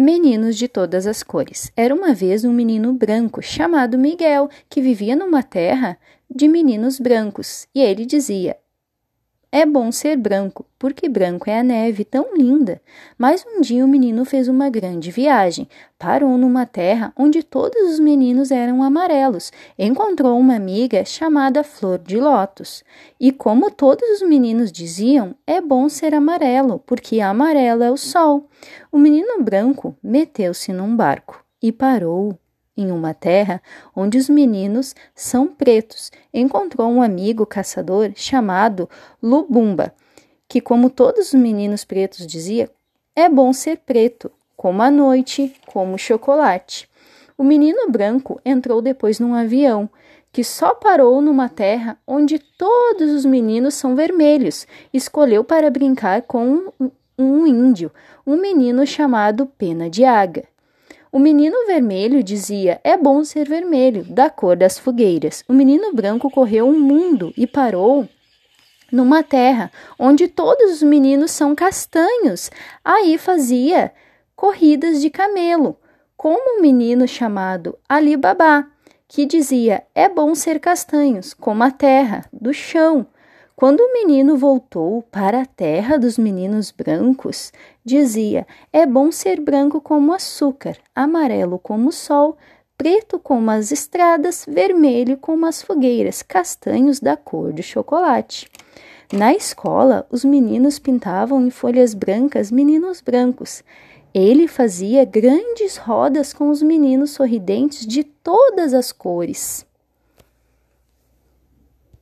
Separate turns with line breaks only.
Meninos de todas as cores. Era uma vez um menino branco chamado Miguel que vivia numa terra de meninos brancos e ele dizia: é bom ser branco, porque branco é a neve tão linda. Mas um dia o menino fez uma grande viagem. Parou numa terra onde todos os meninos eram amarelos. Encontrou uma amiga chamada Flor de Lótus. E como todos os meninos diziam, é bom ser amarelo, porque amarelo é o sol. O menino branco meteu-se num barco e parou em uma terra onde os meninos são pretos, encontrou um amigo caçador chamado Lubumba, que, como todos os meninos pretos dizia, é bom ser preto, como a noite, como chocolate. O menino branco entrou depois num avião que só parou numa terra onde todos os meninos são vermelhos. Escolheu para brincar com um, um índio, um menino chamado Pena de Águia. O menino vermelho dizia: É bom ser vermelho, da cor das fogueiras. O menino branco correu um mundo e parou numa terra onde todos os meninos são castanhos. Aí fazia corridas de camelo, como um menino chamado Ali Babá, que dizia: É bom ser castanhos, como a terra, do chão. Quando o menino voltou para a terra dos meninos brancos, dizia: É bom ser branco como açúcar, amarelo como o sol, preto como as estradas, vermelho como as fogueiras, castanhos da cor de chocolate. Na escola, os meninos pintavam em folhas brancas meninos brancos. Ele fazia grandes rodas com os meninos sorridentes de todas as cores.